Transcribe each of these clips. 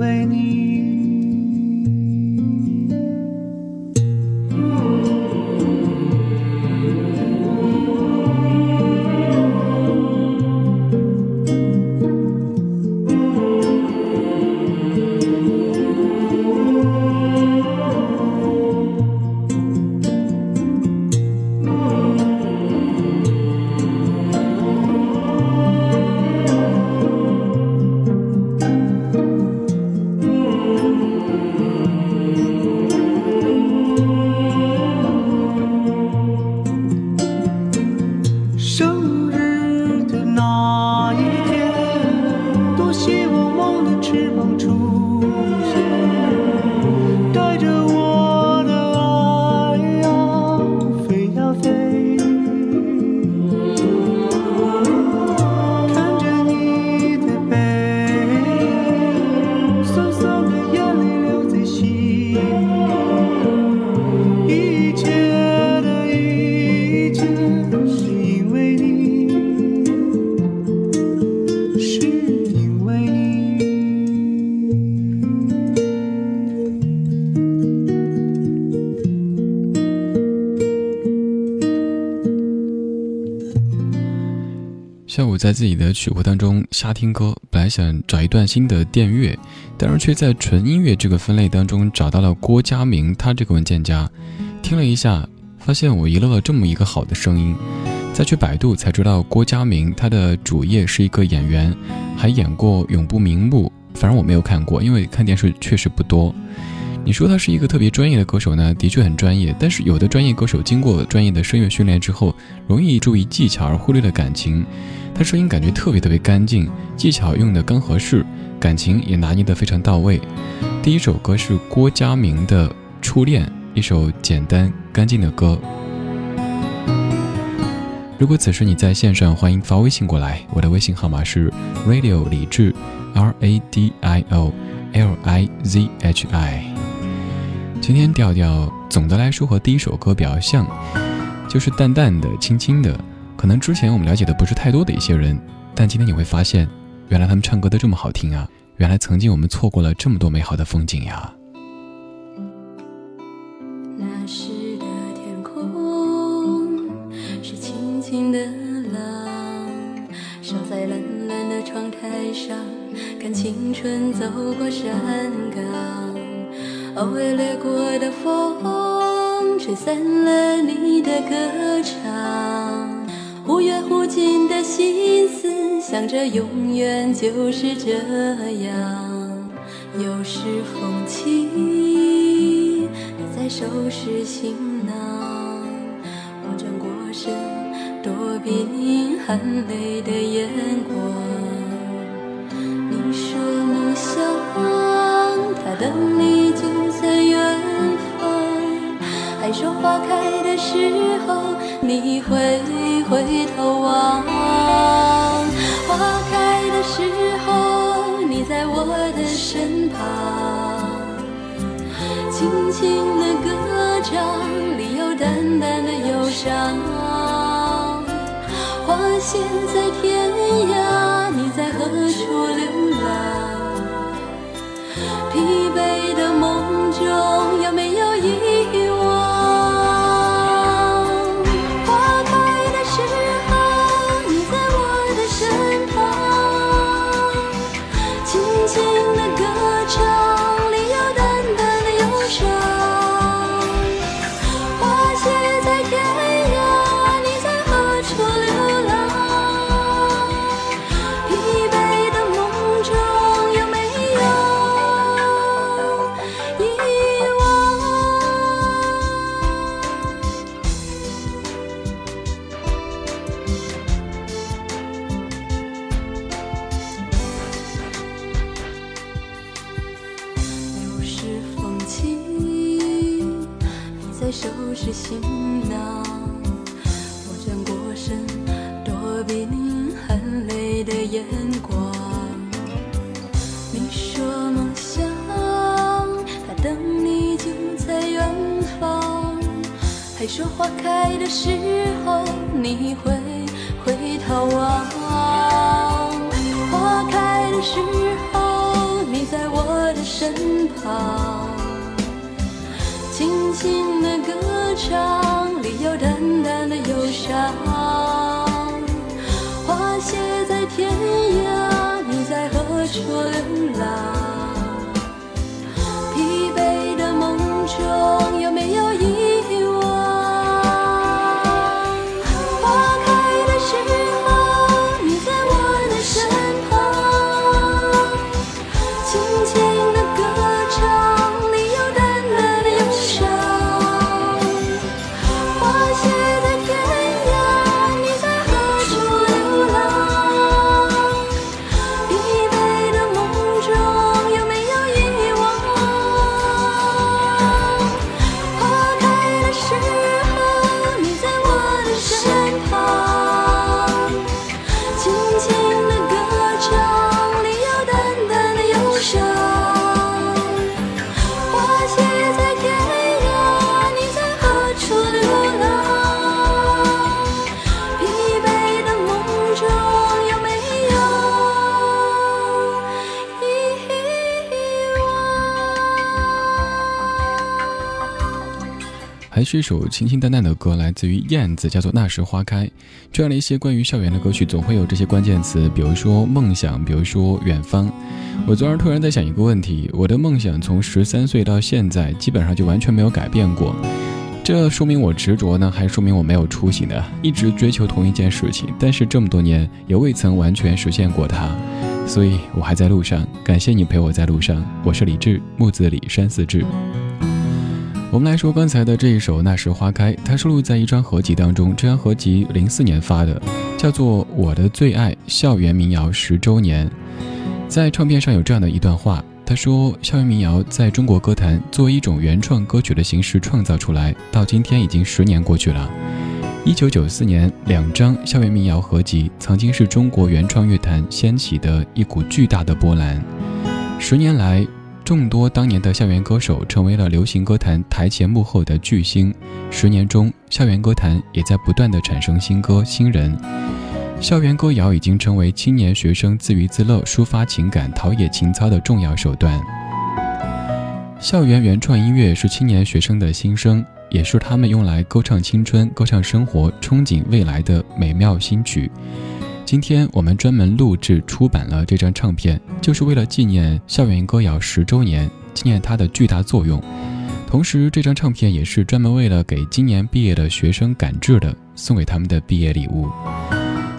为你。自己的曲库当中瞎听歌，本来想找一段新的电乐，但是却在纯音乐这个分类当中找到了郭佳明他这个文件夹，听了一下，发现我遗漏了这么一个好的声音。再去百度才知道，郭佳明他的主业是一个演员，还演过《永不瞑目》，反正我没有看过，因为看电视确实不多。你说他是一个特别专业的歌手呢，的确很专业。但是有的专业歌手经过专业的声乐训练之后，容易注意技巧而忽略了感情。他声音感觉特别特别干净，技巧用的刚合适，感情也拿捏得非常到位。第一首歌是郭佳明的《初恋》，一首简单干净的歌。如果此时你在线上，欢迎发微信过来，我的微信号码是 radio 李志 R A D I O L I Z H I。今天调调总的来说和第一首歌比较像，就是淡淡的、轻轻的，可能之前我们了解的不是太多的一些人，但今天你会发现，原来他们唱歌都这么好听啊！原来曾经我们错过了这么多美好的风景呀。那时的天空是轻轻的浪，烧在蓝蓝的窗台上，看青春走过山岗。偶尔掠过的风，吹散了你的歌唱。忽远忽近的心思，想着永远就是这样。有时风起，你在收拾行囊，我转过身，躲避你含泪的眼光。你说梦想，它等你还说花开的时候，你会回头望。花开的时候，你在我的身旁，轻轻的歌唱，里有淡淡的忧伤。花谢在天涯，你在何处流浪？疲惫的梦中，有没有时候，你会回头望。花开的时候，你在我的身旁，轻轻的歌唱，里有淡淡的忧伤。花谢在天涯，你在何处流浪？还是一首清清淡淡的歌，来自于燕子，叫做《那时花开》。这样的一些关于校园的歌曲，总会有这些关键词，比如说梦想，比如说远方。我昨儿突然在想一个问题：我的梦想从十三岁到现在，基本上就完全没有改变过。这说明我执着呢，还说明我没有出息呢？一直追求同一件事情，但是这么多年也未曾完全实现过它，所以我还在路上。感谢你陪我在路上，我是李志，木子李，山寺志。我们来说刚才的这一首《那时花开》，它收录在一张合集当中。这张合集零四年发的，叫做《我的最爱校园民谣十周年》。在唱片上有这样的一段话，他说：“校园民谣在中国歌坛作为一种原创歌曲的形式创造出来，到今天已经十年过去了。一九九四年，两张校园民谣合集曾经是中国原创乐坛掀起的一股巨大的波澜。十年来，众多当年的校园歌手成为了流行歌坛台前幕后的巨星。十年中，校园歌坛也在不断的产生新歌新人。校园歌谣已经成为青年学生自娱自乐、抒发情感、陶冶情操的重要手段。校园原创音乐是青年学生的心声，也是他们用来歌唱青春、歌唱生活、憧憬未来的美妙新曲。今天我们专门录制出版了这张唱片，就是为了纪念校园歌谣十周年，纪念它的巨大作用。同时，这张唱片也是专门为了给今年毕业的学生赶制的，送给他们的毕业礼物。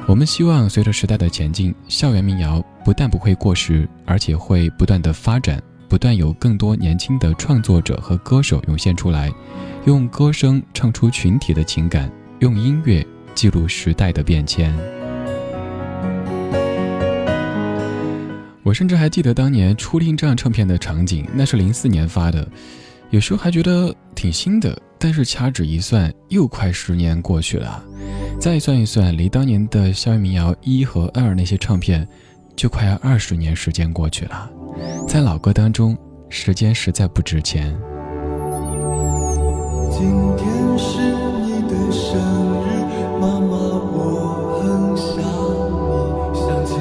我们希望随着时代的前进，校园民谣不但不会过时，而且会不断的发展，不断有更多年轻的创作者和歌手涌现出来，用歌声唱出群体的情感，用音乐记录时代的变迁。我甚至还记得当年《初恋》这张唱片的场景，那是零四年发的，有时候还觉得挺新的，但是掐指一算，又快十年过去了。再算一算，离当年的校园民谣一和二那些唱片，就快要二十年时间过去了。在老歌当中，时间实在不值钱。今天是你的生日，妈妈，我很想你，想起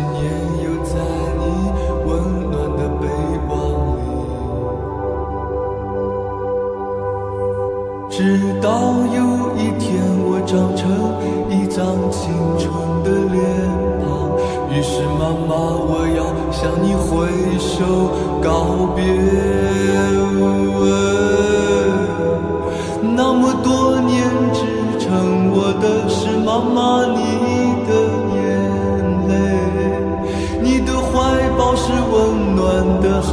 直到有一天我长成一张青春的脸庞，于是妈妈，我要向你挥手告别。那么多年支撑我的是妈妈你的眼泪，你的怀抱是温暖的海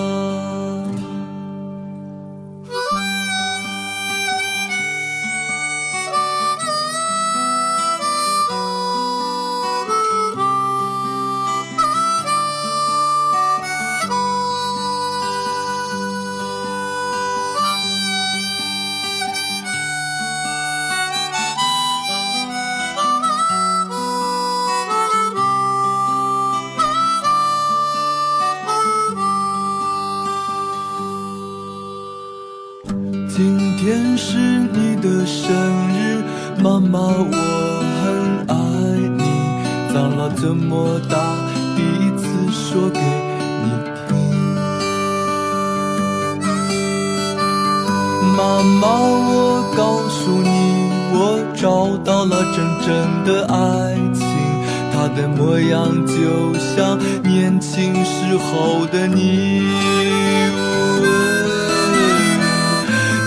妈妈，我很爱你。长了这么大，第一次说给你听。妈妈，我告诉你，我找到了真正的爱情，它的模样就像年轻时候的你。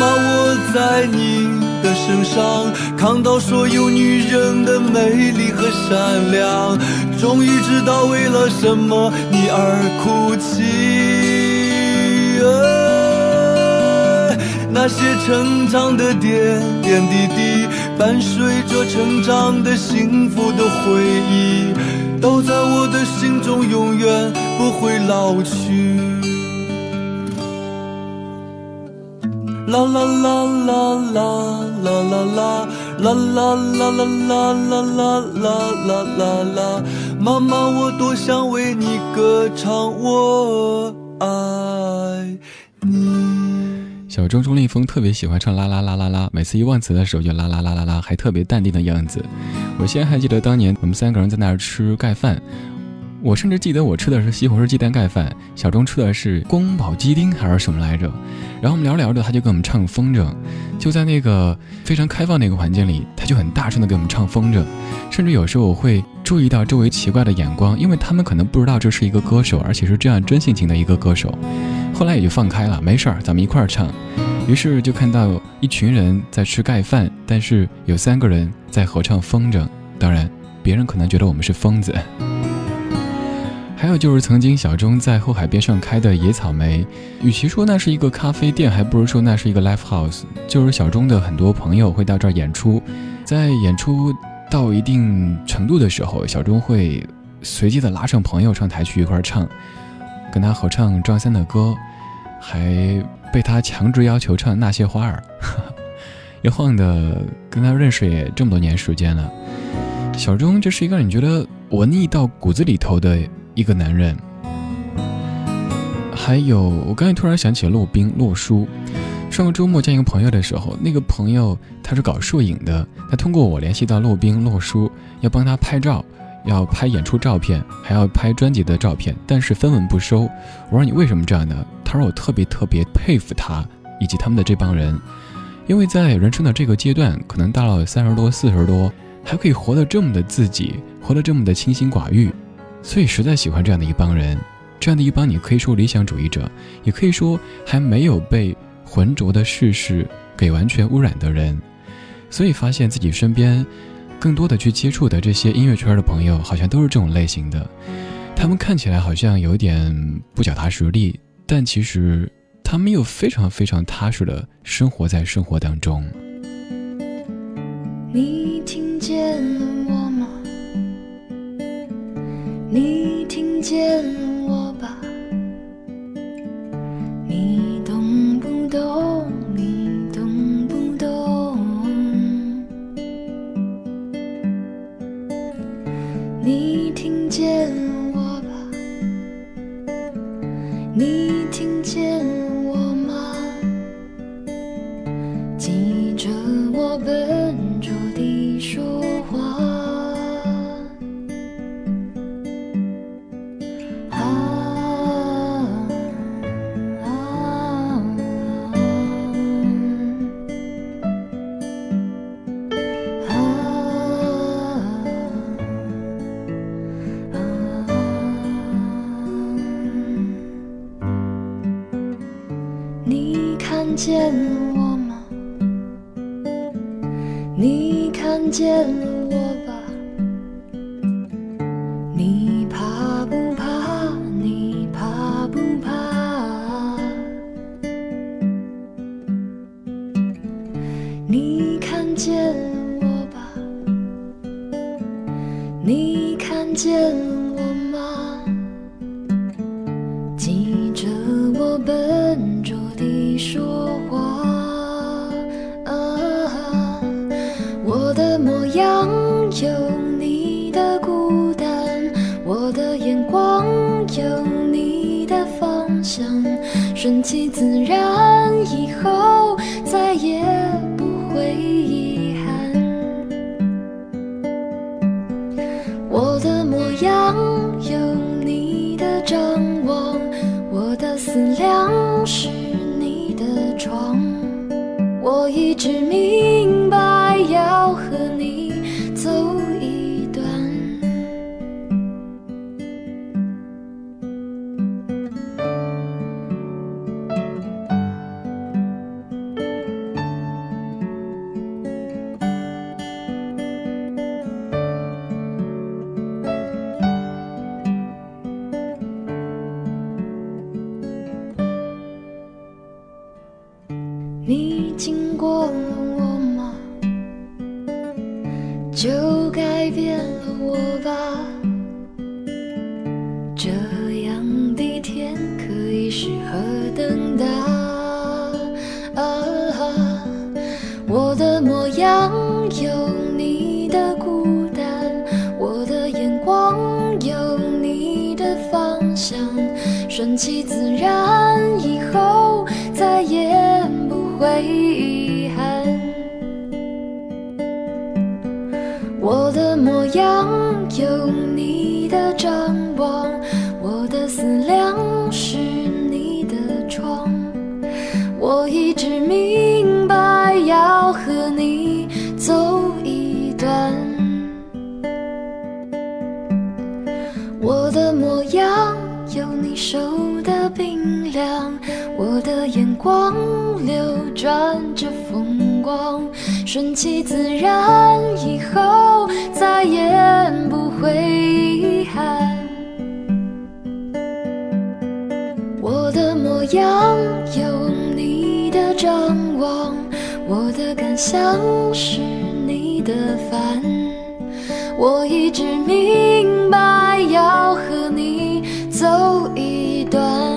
妈，我在你。的身上看到所有女人的美丽和善良，终于知道为了什么你而哭泣。那些成长的点点滴滴，伴随着成长的幸福的回忆，都在我的心中永远不会老去。啦啦啦啦啦啦啦啦啦啦啦啦啦啦啦啦啦！妈妈，我多想为你歌唱，我爱你。小钟钟立风特别喜欢唱啦啦啦啦啦，每次一忘词的时候就啦啦啦啦啦，还特别淡定的样子。我现在还记得当年我们三个人在那儿吃盖饭。我甚至记得我吃的是西红柿鸡蛋盖饭，小钟吃的是宫保鸡丁还是什么来着？然后我们聊聊着，他就给我们唱风筝，就在那个非常开放的一个环境里，他就很大声的给我们唱风筝，甚至有时候我会注意到周围奇怪的眼光，因为他们可能不知道这是一个歌手，而且是这样真性情的一个歌手。后来也就放开了，没事儿，咱们一块儿唱。于是就看到一群人在吃盖饭，但是有三个人在合唱风筝，当然别人可能觉得我们是疯子。还有就是，曾经小钟在后海边上开的野草莓，与其说那是一个咖啡店，还不如说那是一个 live house。就是小钟的很多朋友会到这儿演出，在演出到一定程度的时候，小钟会随机的拉上朋友上台去一块唱，跟他合唱张三的歌，还被他强制要求唱那些花儿。一晃的跟他认识也这么多年时间了，小钟就是一个你觉得文艺到骨子里头的。一个男人，还有我刚才突然想起骆宾骆叔。上个周末见一个朋友的时候，那个朋友他是搞摄影的，他通过我联系到骆宾骆叔，要帮他拍照，要拍演出照片，还要拍专辑的照片，但是分文不收。我说你为什么这样呢？他说我特别特别佩服他以及他们的这帮人，因为在人生的这个阶段，可能到了三十多四十多，还可以活得这么的自己，活得这么的清心寡欲。所以实在喜欢这样的一帮人，这样的一帮你可以说理想主义者，也可以说还没有被浑浊的世事给完全污染的人。所以发现自己身边更多的去接触的这些音乐圈的朋友，好像都是这种类型的。他们看起来好像有点不脚踏实地，但其实他们又非常非常踏实的生活在生活当中。顺其自然，以后再也不会遗憾。我的模样有你的张望，我的思量你经过了我吗？就改变了我吧。这样的天可以适合等待。啊哈，我的模样有你的孤单，我的眼光有你的方向，顺其自然以后。你走一段。我的模样有你手的冰凉，我的眼光流转着风光，顺其自然，以后再也不会遗憾。我的模样有你的张望，我的感想是你的烦。我一直明白要和你走一段。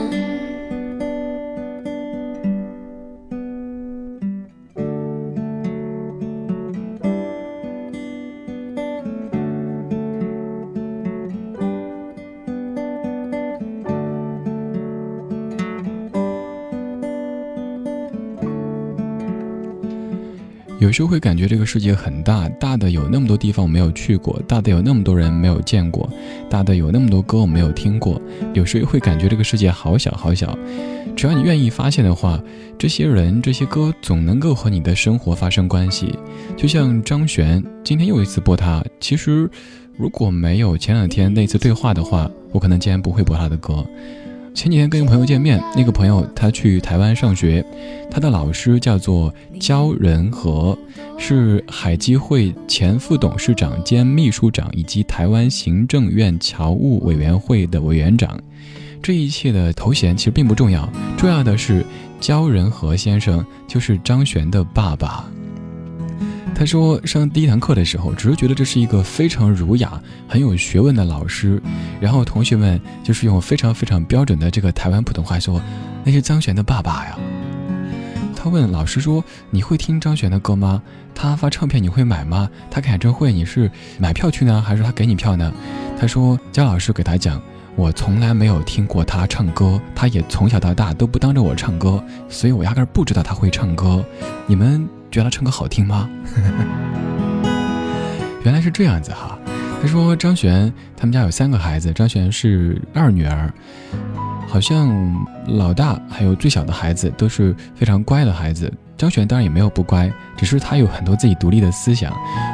有时候会感觉这个世界很大，大的有那么多地方我没有去过，大的有那么多人没有见过，大的有那么多歌我没有听过。有时候会感觉这个世界好小好小，只要你愿意发现的话，这些人这些歌总能够和你的生活发生关系。就像张悬，今天又一次播他。其实，如果没有前两天那次对话的话，我可能今天不会播他的歌。前几天跟一个朋友见面，那个朋友他去台湾上学，他的老师叫做焦仁和，是海基会前副董事长兼秘书长，以及台湾行政院侨务委员会的委员长。这一切的头衔其实并不重要，重要的是焦仁和先生就是张悬的爸爸。他说，上第一堂课的时候，只是觉得这是一个非常儒雅、很有学问的老师。然后同学们就是用非常非常标准的这个台湾普通话说：“那是张悬的爸爸呀。”他问老师说：“你会听张悬的歌吗？他发唱片你会买吗？他开演唱会你是买票去呢，还是他给你票呢？”他说：“姜老师给他讲，我从来没有听过他唱歌，他也从小到大都不当着我唱歌，所以我压根儿不知道他会唱歌。你们？”觉得他唱歌好听吗？原来是这样子哈。他说张悬他们家有三个孩子，张悬是二女儿，好像老大还有最小的孩子都是非常乖的孩子。张悬当然也没有不乖，只是他有很多自己独立的思想。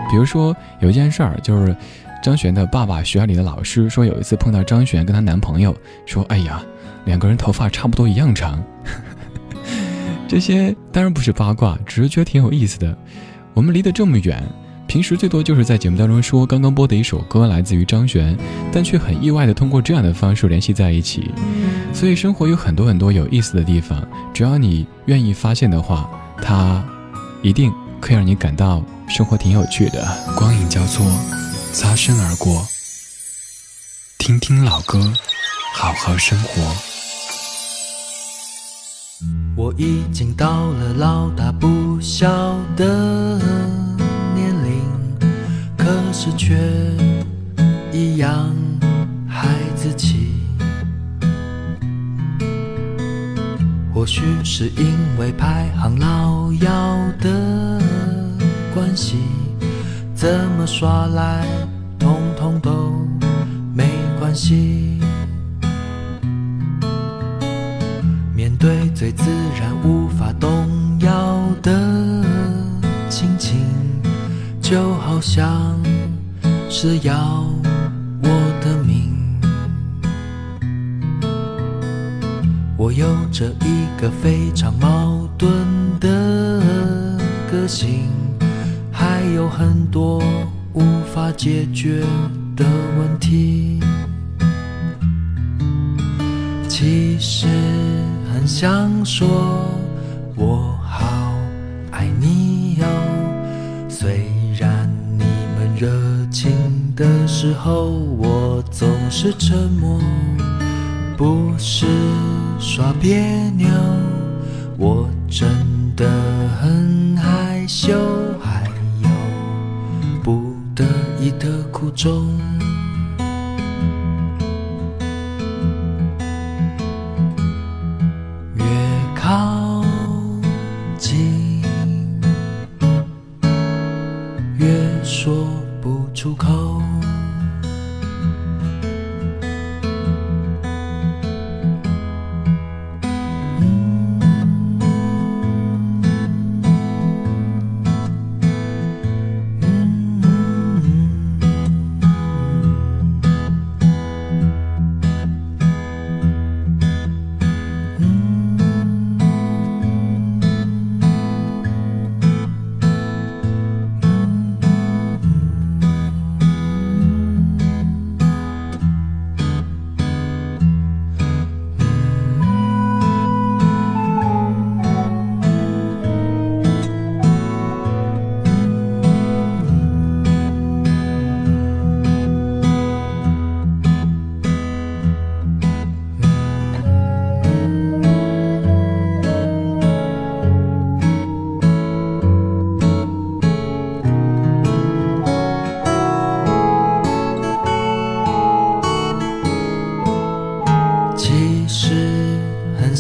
比如说有一件事儿，就是张悬的爸爸学校里的老师说，有一次碰到张悬跟她男朋友，说：“哎呀，两个人头发差不多一样长。” 这些当然不是八卦，只是觉得挺有意思的。我们离得这么远，平时最多就是在节目当中说刚刚播的一首歌来自于张悬，但却很意外的通过这样的方式联系在一起。所以生活有很多很多有意思的地方，只要你愿意发现的话，它一定可以让你感到生活挺有趣的。光影交错，擦身而过，听听老歌，好好生活。我已经到了老大不小的年龄，可是却一样孩子气。或许是因为排行老幺的关系，怎么耍赖，统统都没关系。最自然无法动摇的亲情，就好像是要我的命。我有着一个非常矛盾的个性，还有很多无法解决的问题。其实。想说，我好爱你哟。虽然你们热情的时候，我总是沉默，不是耍别扭，我真的很害羞，还有不得已的苦衷。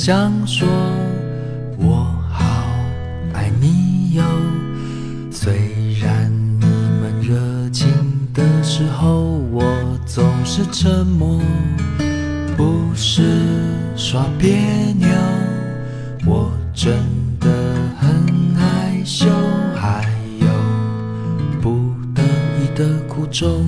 想说，我好爱你哟。虽然你们热情的时候，我总是沉默，不是耍别扭，我真的很害羞，还有不得已的苦衷。